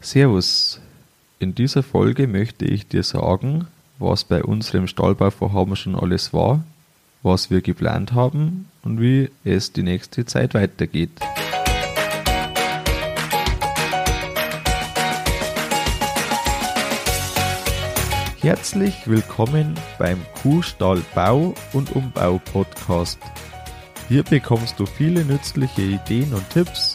Servus. In dieser Folge möchte ich dir sagen, was bei unserem Stallbauvorhaben schon alles war, was wir geplant haben und wie es die nächste Zeit weitergeht. Herzlich willkommen beim Kuhstall Bau und Umbau Podcast. Hier bekommst du viele nützliche Ideen und Tipps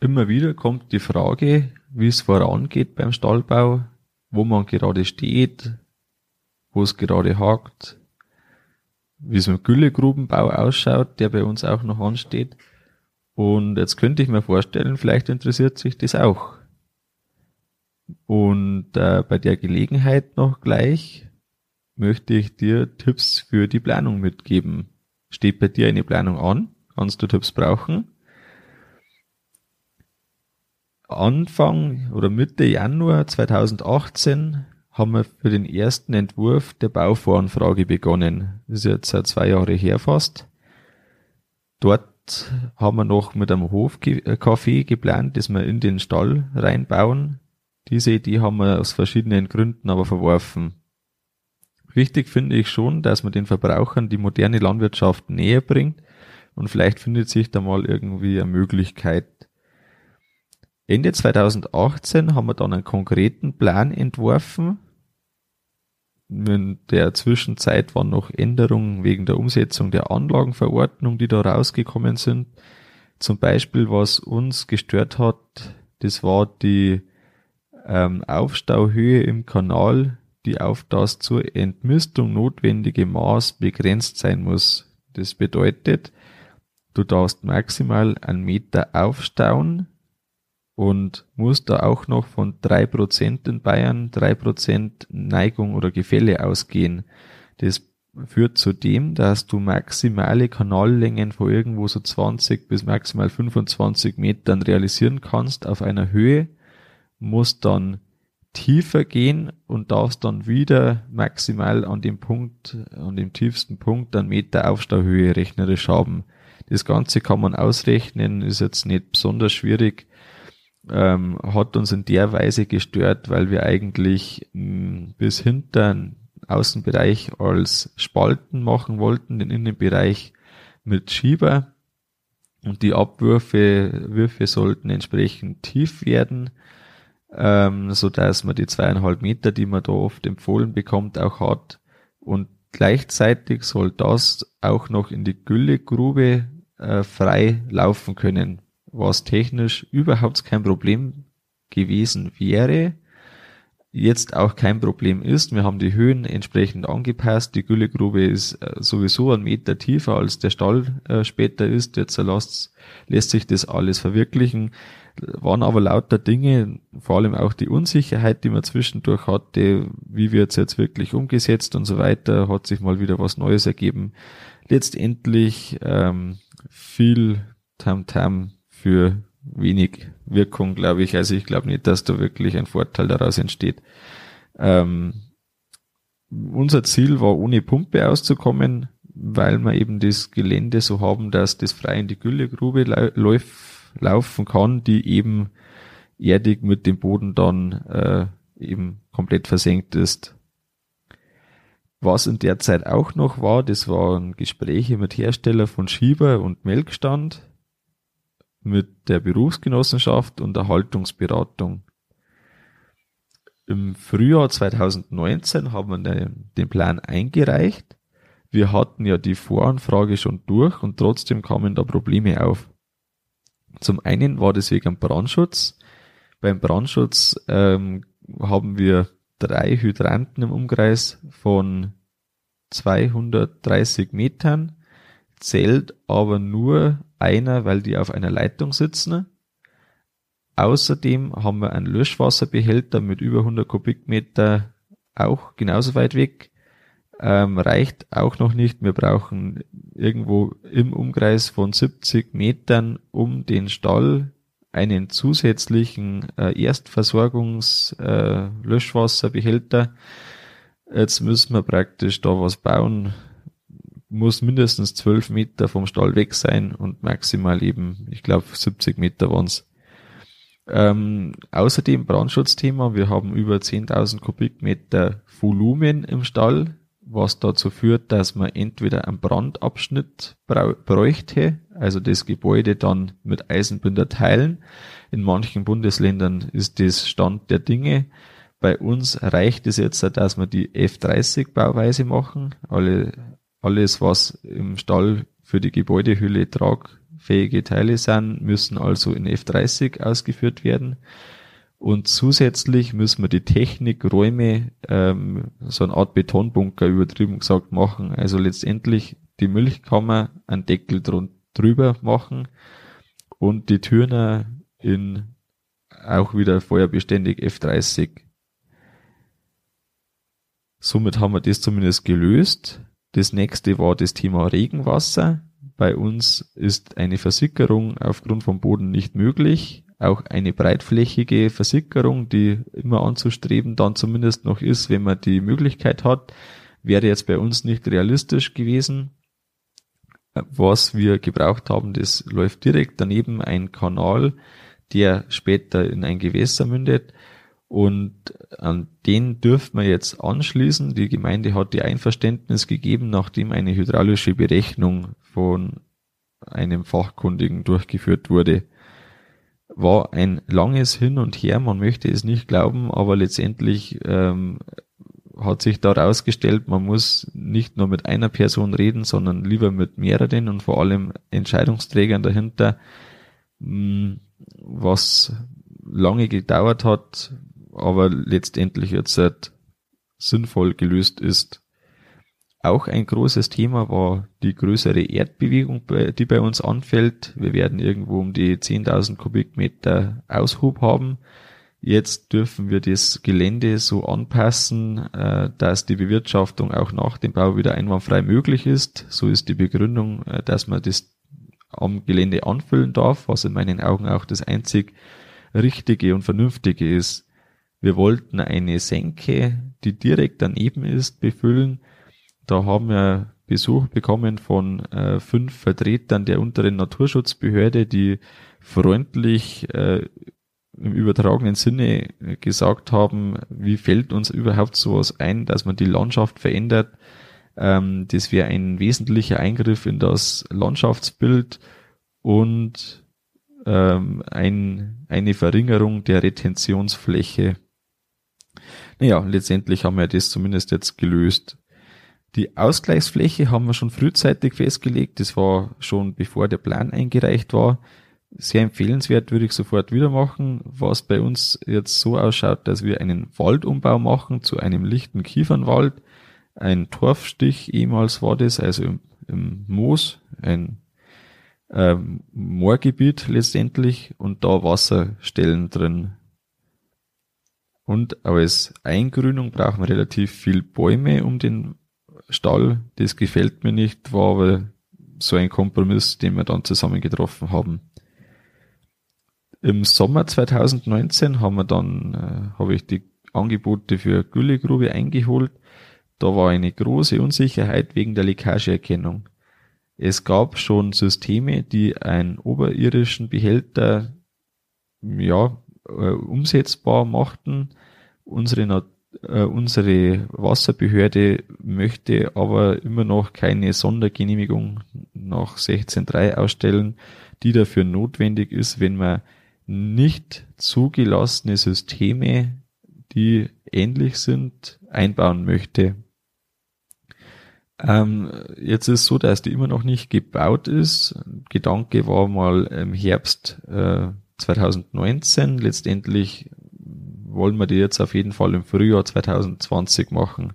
Immer wieder kommt die Frage, wie es vorangeht beim Stallbau, wo man gerade steht, wo es gerade hakt, wie es mit Güllegrubenbau ausschaut, der bei uns auch noch ansteht. Und jetzt könnte ich mir vorstellen, vielleicht interessiert sich das auch. Und äh, bei der Gelegenheit noch gleich möchte ich dir Tipps für die Planung mitgeben. Steht bei dir eine Planung an? Kannst du Tipps brauchen? Anfang oder Mitte Januar 2018 haben wir für den ersten Entwurf der Bauvoranfrage begonnen. Das ist jetzt seit zwei Jahre her fast. Dort haben wir noch mit einem Hofcafé geplant, das wir in den Stall reinbauen. Diese Idee haben wir aus verschiedenen Gründen aber verworfen. Wichtig finde ich schon, dass man den Verbrauchern die moderne Landwirtschaft näher bringt und vielleicht findet sich da mal irgendwie eine Möglichkeit, Ende 2018 haben wir dann einen konkreten Plan entworfen. In der Zwischenzeit waren noch Änderungen wegen der Umsetzung der Anlagenverordnung, die da rausgekommen sind. Zum Beispiel, was uns gestört hat, das war die ähm, Aufstauhöhe im Kanal, die auf das zur Entmistung notwendige Maß begrenzt sein muss. Das bedeutet, du darfst maximal einen Meter aufstauen, und muss da auch noch von drei Prozent in Bayern, drei Prozent Neigung oder Gefälle ausgehen. Das führt zu dem, dass du maximale Kanallängen von irgendwo so 20 bis maximal 25 Metern realisieren kannst auf einer Höhe, musst dann tiefer gehen und darfst dann wieder maximal an dem Punkt, an dem tiefsten Punkt einen Meter Aufstauhöhe rechnerisch haben. Das Ganze kann man ausrechnen, ist jetzt nicht besonders schwierig ähm, hat uns in der Weise gestört, weil wir eigentlich mh, mm, bis hinter den Außenbereich als Spalten machen wollten, den Innenbereich mit Schieber. Und die Abwürfe Würfe sollten entsprechend tief werden, ähm, so dass man die zweieinhalb Meter, die man da oft empfohlen bekommt, auch hat. Und gleichzeitig soll das auch noch in die Güllegrube äh, frei laufen können, was technisch überhaupt kein Problem gewesen wäre, jetzt auch kein Problem ist. Wir haben die Höhen entsprechend angepasst. Die Güllegrube ist äh, sowieso ein Meter tiefer als der Stall äh, später ist. Jetzt lässt, lässt sich das alles verwirklichen. Waren aber lauter Dinge, vor allem auch die Unsicherheit, die man zwischendurch hatte, wie wird es jetzt wirklich umgesetzt und so weiter, hat sich mal wieder was Neues ergeben. Letztendlich ähm, viel Tamtam für wenig Wirkung, glaube ich. Also ich glaube nicht, dass da wirklich ein Vorteil daraus entsteht. Ähm, unser Ziel war, ohne Pumpe auszukommen, weil wir eben das Gelände so haben, dass das frei in die Güllegrube lauf, laufen kann, die eben erdig mit dem Boden dann äh, eben komplett versenkt ist. Was in der Zeit auch noch war, das waren Gespräche mit Hersteller von Schieber und Melkstand mit der Berufsgenossenschaft und der Haltungsberatung. Im Frühjahr 2019 haben wir den Plan eingereicht. Wir hatten ja die Voranfrage schon durch und trotzdem kamen da Probleme auf. Zum einen war das wegen Brandschutz. Beim Brandschutz ähm, haben wir drei Hydranten im Umkreis von 230 Metern, zählt aber nur einer, weil die auf einer Leitung sitzen. Außerdem haben wir einen Löschwasserbehälter mit über 100 Kubikmeter auch genauso weit weg. Ähm, reicht auch noch nicht. Wir brauchen irgendwo im Umkreis von 70 Metern um den Stall einen zusätzlichen äh, Erstversorgungs-Löschwasserbehälter. Äh, Jetzt müssen wir praktisch da was bauen. Muss mindestens 12 Meter vom Stall weg sein und maximal eben, ich glaube, 70 Meter waren's. Ähm, außerdem Brandschutzthema. Wir haben über 10.000 Kubikmeter Volumen im Stall was dazu führt, dass man entweder einen Brandabschnitt bräuchte, also das Gebäude dann mit Eisenbinder teilen. In manchen Bundesländern ist das Stand der Dinge. Bei uns reicht es jetzt, dass wir die F30 Bauweise machen. Alle, alles, was im Stall für die Gebäudehülle tragfähige Teile sind, müssen also in F30 ausgeführt werden. Und zusätzlich müssen wir die Technikräume, ähm, so eine Art Betonbunker übertrieben gesagt machen. Also letztendlich die Milchkammer einen Deckel drüber machen und die Türen in auch wieder feuerbeständig F30. Somit haben wir das zumindest gelöst. Das nächste war das Thema Regenwasser. Bei uns ist eine Versickerung aufgrund vom Boden nicht möglich auch eine breitflächige Versickerung, die immer anzustreben dann zumindest noch ist, wenn man die Möglichkeit hat, wäre jetzt bei uns nicht realistisch gewesen. Was wir gebraucht haben, das läuft direkt daneben ein Kanal, der später in ein Gewässer mündet. Und an den dürfen wir jetzt anschließen. Die Gemeinde hat die Einverständnis gegeben, nachdem eine hydraulische Berechnung von einem Fachkundigen durchgeführt wurde. War ein langes Hin und Her, man möchte es nicht glauben, aber letztendlich ähm, hat sich da herausgestellt, man muss nicht nur mit einer Person reden, sondern lieber mit mehreren und vor allem Entscheidungsträgern dahinter, hm, was lange gedauert hat, aber letztendlich jetzt halt sinnvoll gelöst ist. Auch ein großes Thema war die größere Erdbewegung, die bei uns anfällt. Wir werden irgendwo um die 10.000 Kubikmeter Aushub haben. Jetzt dürfen wir das Gelände so anpassen, äh, dass die Bewirtschaftung auch nach dem Bau wieder einwandfrei möglich ist. So ist die Begründung, äh, dass man das am Gelände anfüllen darf, was in meinen Augen auch das einzig Richtige und Vernünftige ist. Wir wollten eine Senke, die direkt daneben ist, befüllen da haben wir Besuch bekommen von äh, fünf Vertretern der unteren Naturschutzbehörde, die freundlich äh, im übertragenen Sinne gesagt haben, wie fällt uns überhaupt sowas ein, dass man die Landschaft verändert. Ähm, das wäre ein wesentlicher Eingriff in das Landschaftsbild und ähm, ein, eine Verringerung der Retentionsfläche. Naja, letztendlich haben wir das zumindest jetzt gelöst. Die Ausgleichsfläche haben wir schon frühzeitig festgelegt. Das war schon bevor der Plan eingereicht war. Sehr empfehlenswert, würde ich sofort wieder machen. Was bei uns jetzt so ausschaut, dass wir einen Waldumbau machen zu einem lichten Kiefernwald. Ein Torfstich ehemals war das, also im, im Moos, ein ähm, Moorgebiet letztendlich und da Wasserstellen drin. Und als Eingrünung brauchen wir relativ viel Bäume um den Stall, das gefällt mir nicht, war aber so ein Kompromiss, den wir dann zusammen getroffen haben. Im Sommer 2019 haben wir dann, äh, habe ich die Angebote für Güllegrube eingeholt. Da war eine große Unsicherheit wegen der Leckageerkennung. Es gab schon Systeme, die einen oberirdischen Behälter ja, äh, umsetzbar machten. Unsere äh, unsere Wasserbehörde möchte aber immer noch keine Sondergenehmigung nach 16.3 ausstellen, die dafür notwendig ist, wenn man nicht zugelassene Systeme, die ähnlich sind, einbauen möchte. Ähm, jetzt ist so, dass die immer noch nicht gebaut ist. Gedanke war mal im Herbst äh, 2019. Letztendlich wollen wir die jetzt auf jeden Fall im Frühjahr 2020 machen.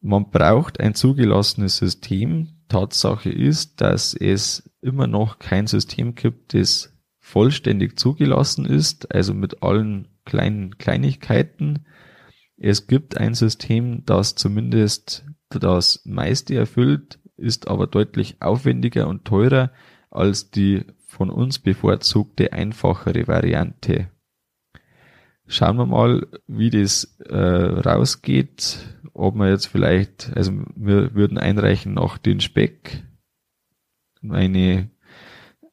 Man braucht ein zugelassenes System. Tatsache ist, dass es immer noch kein System gibt, das vollständig zugelassen ist, also mit allen kleinen Kleinigkeiten. Es gibt ein System, das zumindest das meiste erfüllt, ist aber deutlich aufwendiger und teurer als die von uns bevorzugte einfachere Variante. Schauen wir mal, wie das äh, rausgeht, ob wir jetzt vielleicht, also wir würden einreichen noch den Speck, eine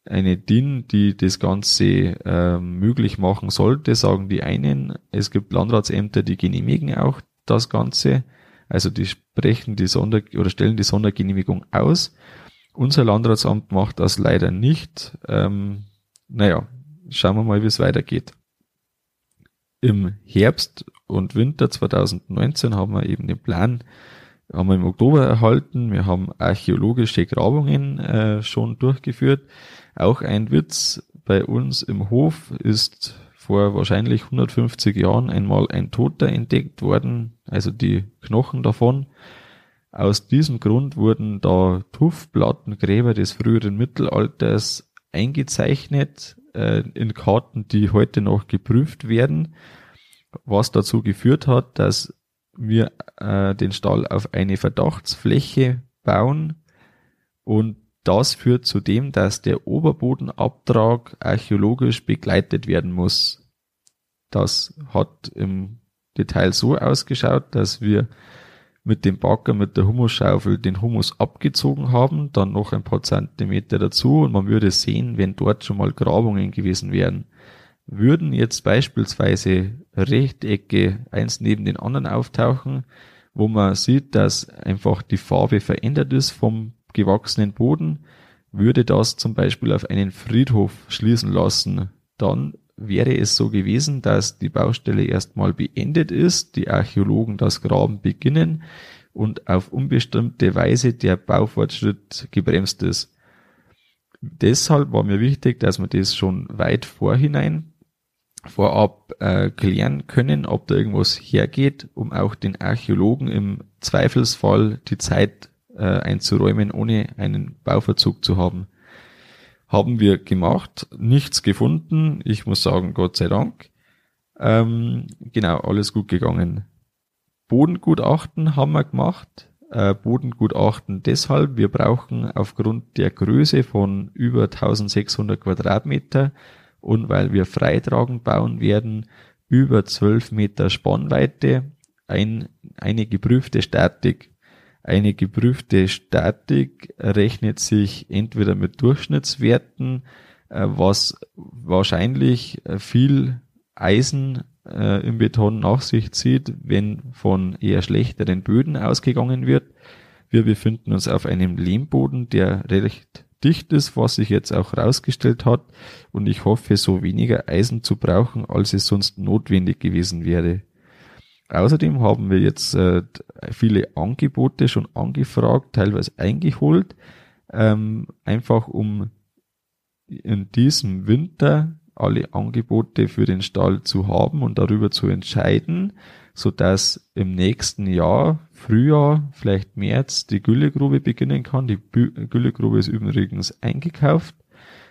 eine DIN, die das Ganze äh, möglich machen sollte, sagen die einen. Es gibt Landratsämter, die genehmigen auch das Ganze. Also die sprechen die Sonder- oder stellen die Sondergenehmigung aus. Unser Landratsamt macht das leider nicht. Ähm, naja, schauen wir mal, wie es weitergeht. Im Herbst und Winter 2019 haben wir eben den Plan, haben wir im Oktober erhalten. Wir haben archäologische Grabungen äh, schon durchgeführt. Auch ein Witz bei uns im Hof ist vor wahrscheinlich 150 Jahren einmal ein Toter entdeckt worden, also die Knochen davon. Aus diesem Grund wurden da Tuffplattengräber des früheren Mittelalters eingezeichnet äh, in Karten, die heute noch geprüft werden, was dazu geführt hat, dass wir äh, den Stall auf eine Verdachtsfläche bauen und das führt zu dem, dass der Oberbodenabtrag archäologisch begleitet werden muss. Das hat im Detail so ausgeschaut, dass wir mit dem Bagger, mit der Humusschaufel den Humus abgezogen haben, dann noch ein paar Zentimeter dazu und man würde sehen, wenn dort schon mal Grabungen gewesen wären. Würden jetzt beispielsweise Rechtecke eins neben den anderen auftauchen, wo man sieht, dass einfach die Farbe verändert ist vom gewachsenen Boden, würde das zum Beispiel auf einen Friedhof schließen lassen. Dann wäre es so gewesen, dass die Baustelle erstmal beendet ist, die Archäologen das Graben beginnen und auf unbestimmte Weise der Baufortschritt gebremst ist. Deshalb war mir wichtig, dass wir das schon weit vorhinein vorab äh, klären können, ob da irgendwas hergeht, um auch den Archäologen im Zweifelsfall die Zeit äh, einzuräumen, ohne einen Bauverzug zu haben. Haben wir gemacht, nichts gefunden. Ich muss sagen, Gott sei Dank. Ähm, genau, alles gut gegangen. Bodengutachten haben wir gemacht. Äh, Bodengutachten deshalb, wir brauchen aufgrund der Größe von über 1600 Quadratmeter und weil wir freitragend bauen werden, über 12 Meter Spannweite, ein, eine geprüfte Statik. Eine geprüfte Statik rechnet sich entweder mit Durchschnittswerten, äh, was wahrscheinlich viel Eisen äh, im Beton nach sich zieht, wenn von eher schlechteren Böden ausgegangen wird. Wir befinden uns auf einem Lehmboden, der recht dicht ist, was sich jetzt auch rausgestellt hat. Und ich hoffe, so weniger Eisen zu brauchen, als es sonst notwendig gewesen wäre. Außerdem haben wir jetzt äh, viele Angebote schon angefragt, teilweise eingeholt, ähm, einfach um in diesem Winter alle Angebote für den Stall zu haben und darüber zu entscheiden, so dass im nächsten Jahr, Frühjahr, vielleicht März, die Güllegrube beginnen kann. Die Güllegrube ist übrigens eingekauft.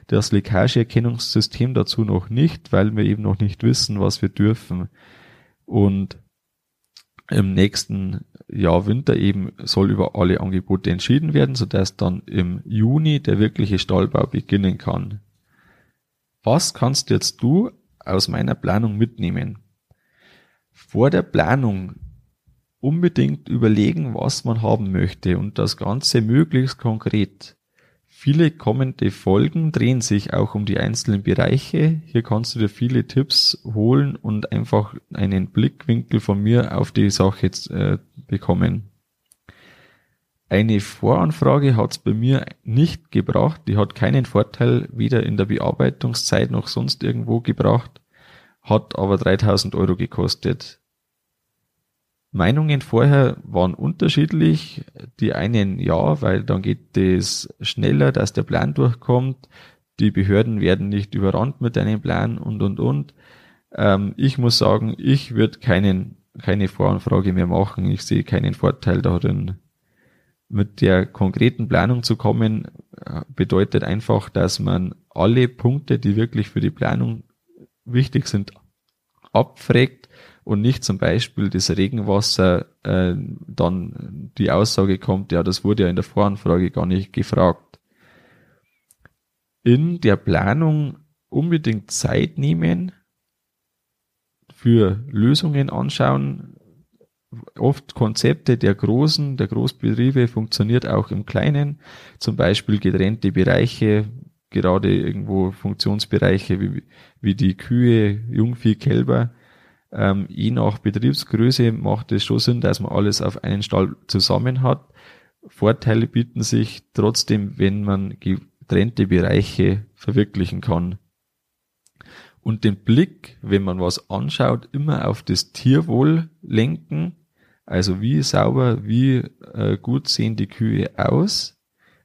Das Leckageerkennungssystem dazu noch nicht, weil wir eben noch nicht wissen, was wir dürfen. Und im nächsten Jahr Winter eben soll über alle Angebote entschieden werden, so dass dann im Juni der wirkliche Stallbau beginnen kann. Was kannst jetzt du aus meiner Planung mitnehmen? Vor der Planung unbedingt überlegen, was man haben möchte und das Ganze möglichst konkret. Viele kommende Folgen drehen sich auch um die einzelnen Bereiche. Hier kannst du dir viele Tipps holen und einfach einen Blickwinkel von mir auf die Sache jetzt, äh, bekommen. Eine Voranfrage hat es bei mir nicht gebracht. Die hat keinen Vorteil weder in der Bearbeitungszeit noch sonst irgendwo gebracht, hat aber 3000 Euro gekostet. Meinungen vorher waren unterschiedlich. Die einen ja, weil dann geht es schneller, dass der Plan durchkommt. Die Behörden werden nicht überrannt mit einem Plan und und und. Ähm, ich muss sagen, ich würde keinen keine Voranfrage mehr machen. Ich sehe keinen Vorteil darin. Mit der konkreten Planung zu kommen, äh, bedeutet einfach, dass man alle Punkte, die wirklich für die Planung wichtig sind, abfragt und nicht zum Beispiel das Regenwasser äh, dann die Aussage kommt, ja, das wurde ja in der Voranfrage gar nicht gefragt. In der Planung unbedingt Zeit nehmen, für Lösungen anschauen. Oft Konzepte der großen, der Großbetriebe funktioniert auch im Kleinen, zum Beispiel getrennte Bereiche, gerade irgendwo Funktionsbereiche wie, wie die Kühe, Jungvieh, Kälber. Ähm, je nach Betriebsgröße macht es schon Sinn, dass man alles auf einen Stall zusammen hat. Vorteile bieten sich trotzdem, wenn man getrennte Bereiche verwirklichen kann. Und den Blick, wenn man was anschaut, immer auf das Tierwohl lenken. Also wie sauber, wie äh, gut sehen die Kühe aus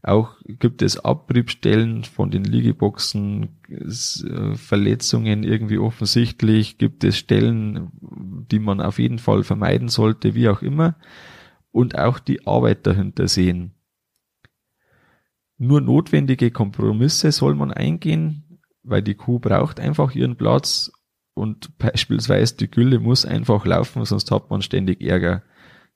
auch gibt es Abriebstellen von den Liegeboxen, äh, Verletzungen irgendwie offensichtlich, gibt es Stellen, die man auf jeden Fall vermeiden sollte, wie auch immer. Und auch die Arbeit dahinter sehen. Nur notwendige Kompromisse soll man eingehen, weil die Kuh braucht einfach ihren Platz und beispielsweise die Gülle muss einfach laufen, sonst hat man ständig Ärger.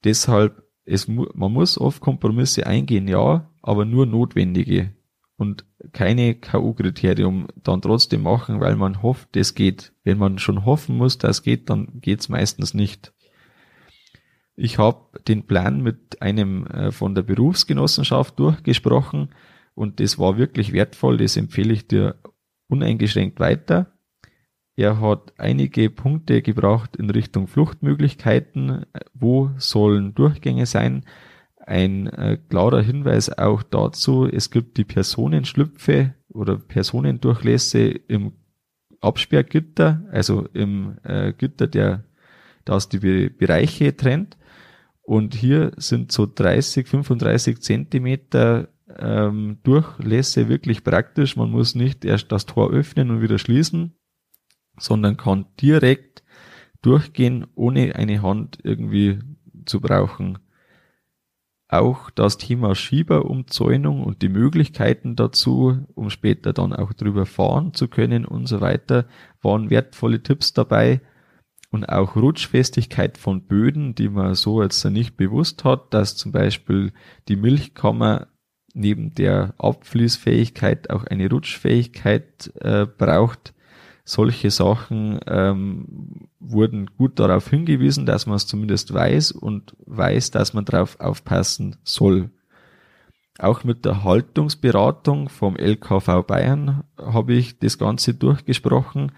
Deshalb es, man muss oft Kompromisse eingehen, ja, aber nur notwendige und keine K.O.-Kriterium dann trotzdem machen, weil man hofft, es geht. Wenn man schon hoffen muss, dass es geht, dann geht's meistens nicht. Ich habe den Plan mit einem äh, von der Berufsgenossenschaft durchgesprochen und das war wirklich wertvoll, das empfehle ich dir uneingeschränkt weiter. Er hat einige Punkte gebracht in Richtung Fluchtmöglichkeiten. Wo sollen Durchgänge sein? Ein äh, klarer Hinweis auch dazu, es gibt die Personenschlüpfe oder Personendurchlässe im Absperrgitter, also im äh, Gitter, der das die Be Bereiche trennt. Und hier sind so 30, 35 Zentimeter ähm, Durchlässe wirklich praktisch. Man muss nicht erst das Tor öffnen und wieder schließen, sondern kann direkt durchgehen, ohne eine Hand irgendwie zu brauchen. Auch das Thema Schieberumzäunung und die Möglichkeiten dazu, um später dann auch drüber fahren zu können und so weiter, waren wertvolle Tipps dabei. Und auch Rutschfestigkeit von Böden, die man so jetzt nicht bewusst hat, dass zum Beispiel die Milchkammer neben der Abfließfähigkeit auch eine Rutschfähigkeit äh, braucht solche Sachen ähm, wurden gut darauf hingewiesen, dass man es zumindest weiß und weiß, dass man darauf aufpassen soll. Auch mit der Haltungsberatung vom LKV Bayern habe ich das Ganze durchgesprochen.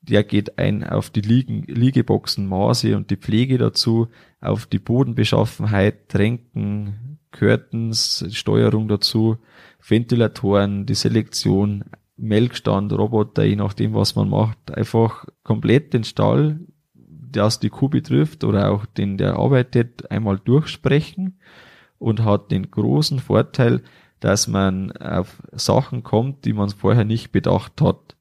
Der geht ein auf die Liegen, Liegeboxenmaße und die Pflege dazu, auf die Bodenbeschaffenheit, Tränken, Curtains, Steuerung dazu, Ventilatoren, die Selektion, Melkstand, Roboter, je nachdem, was man macht, einfach komplett den Stall, das die Kuh betrifft oder auch den, der arbeitet, einmal durchsprechen und hat den großen Vorteil, dass man auf Sachen kommt, die man vorher nicht bedacht hat.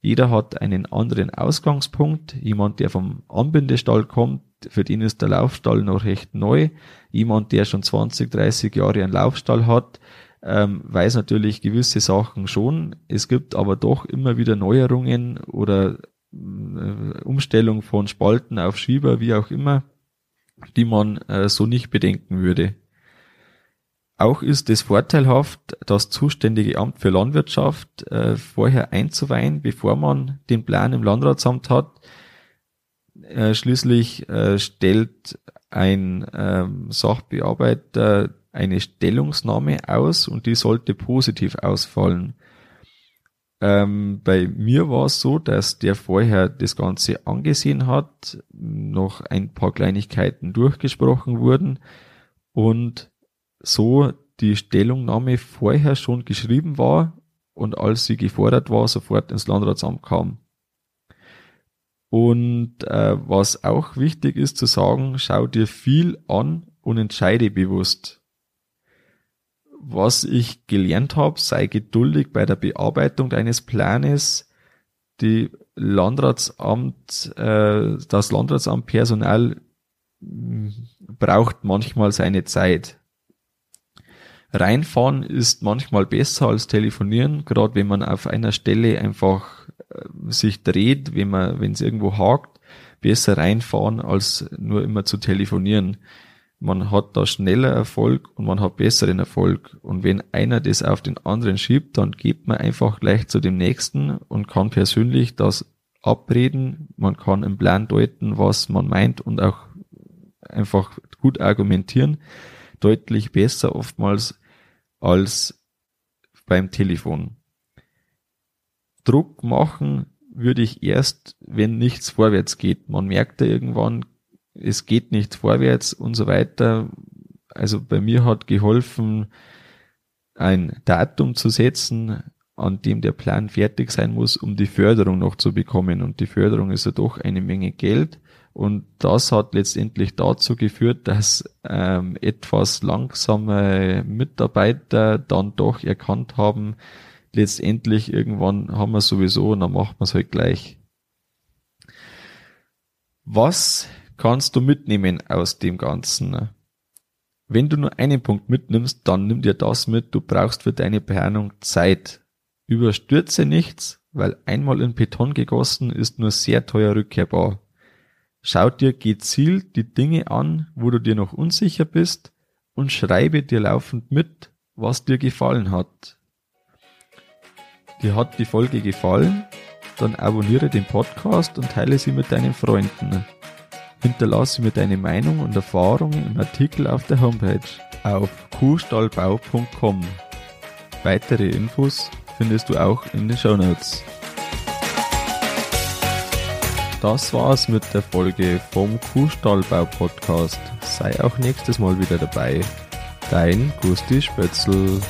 Jeder hat einen anderen Ausgangspunkt. Jemand, der vom Anbindestall kommt, für den ist der Laufstall noch recht neu. Jemand, der schon 20, 30 Jahre einen Laufstall hat, ähm, weiß natürlich gewisse Sachen schon. Es gibt aber doch immer wieder Neuerungen oder äh, Umstellung von Spalten auf Schieber, wie auch immer, die man äh, so nicht bedenken würde. Auch ist es vorteilhaft, das zuständige Amt für Landwirtschaft äh, vorher einzuweihen, bevor man den Plan im Landratsamt hat. Äh, schließlich äh, stellt ein ähm, Sachbearbeiter eine Stellungnahme aus und die sollte positiv ausfallen. Ähm, bei mir war es so, dass der vorher das Ganze angesehen hat, noch ein paar Kleinigkeiten durchgesprochen wurden und so die Stellungnahme vorher schon geschrieben war und als sie gefordert war, sofort ins Landratsamt kam. Und äh, was auch wichtig ist zu sagen, schau dir viel an und entscheide bewusst was ich gelernt habe, sei geduldig bei der Bearbeitung deines Planes. Die Landratsamt, äh, das Landratsamt Personal hm, braucht manchmal seine Zeit. Reinfahren ist manchmal besser als telefonieren, gerade wenn man auf einer Stelle einfach äh, sich dreht, wenn man, wenn es irgendwo hakt, besser reinfahren, als nur immer zu telefonieren. Man hat da schneller Erfolg und man hat besseren Erfolg. Und wenn einer das auf den anderen schiebt, dann geht man einfach gleich zu dem nächsten und kann persönlich das abreden. Man kann im Plan deuten, was man meint und auch einfach gut argumentieren. Deutlich besser oftmals als beim Telefon. Druck machen würde ich erst, wenn nichts vorwärts geht. Man merkt da irgendwann, es geht nicht vorwärts und so weiter. Also bei mir hat geholfen, ein Datum zu setzen, an dem der Plan fertig sein muss, um die Förderung noch zu bekommen. Und die Förderung ist ja doch eine Menge Geld. Und das hat letztendlich dazu geführt, dass ähm, etwas langsame Mitarbeiter dann doch erkannt haben, letztendlich irgendwann haben wir sowieso und dann macht man es halt gleich. Was kannst du mitnehmen aus dem Ganzen? Wenn du nur einen Punkt mitnimmst, dann nimm dir das mit, du brauchst für deine Planung Zeit. Überstürze nichts, weil einmal in Beton gegossen ist nur sehr teuer rückkehrbar. Schau dir gezielt die Dinge an, wo du dir noch unsicher bist und schreibe dir laufend mit, was dir gefallen hat. Dir hat die Folge gefallen? Dann abonniere den Podcast und teile sie mit deinen Freunden. Hinterlasse mir deine Meinung und Erfahrungen im Artikel auf der Homepage auf kuhstallbau.com. Weitere Infos findest du auch in den Show Notes. Das war's mit der Folge vom Kuhstallbau Podcast. Sei auch nächstes Mal wieder dabei. Dein Gusti Spötzl.